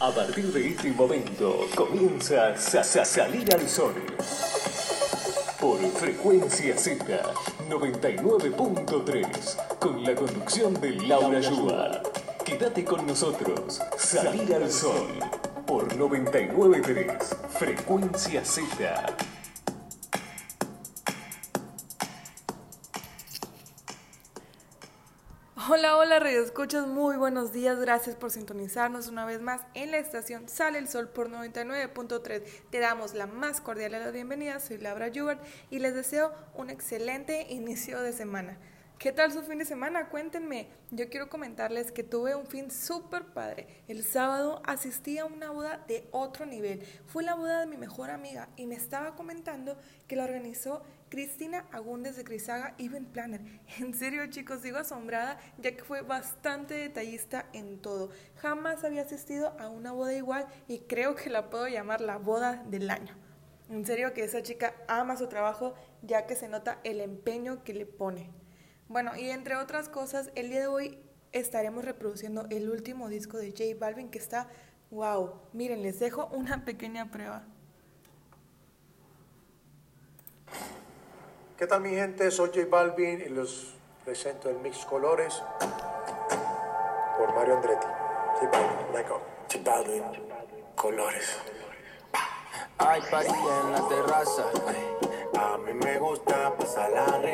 A partir de este momento comienza a salir al sol. Por frecuencia Z 99.3 con la conducción de Laura Yua. Quédate con nosotros. Salir al sol por 99.3 frecuencia Z. Hola, hola, Radio Escuchas, muy buenos días, gracias por sintonizarnos una vez más en la estación Sale el Sol por 99.3. Te damos la más cordial de la bienvenida, soy Laura Jubert y les deseo un excelente inicio de semana. ¿Qué tal su fin de semana? Cuéntenme. Yo quiero comentarles que tuve un fin súper padre. El sábado asistí a una boda de otro nivel. Fue la boda de mi mejor amiga y me estaba comentando que la organizó Cristina Agúndez de Crisaga Event Planner. En serio, chicos, sigo asombrada ya que fue bastante detallista en todo. Jamás había asistido a una boda igual y creo que la puedo llamar la boda del año. En serio que esa chica ama su trabajo ya que se nota el empeño que le pone. Bueno, y entre otras cosas, el día de hoy estaremos reproduciendo el último disco de J Balvin que está, wow, miren, les dejo una pequeña prueba. ¿Qué tal mi gente? Soy J Balvin y los presento en Mix Colores por Mario Andretti. J Balvin, let go. J Balvin, Colores. Hay party en la terraza. A mí me gusta pasarla rico.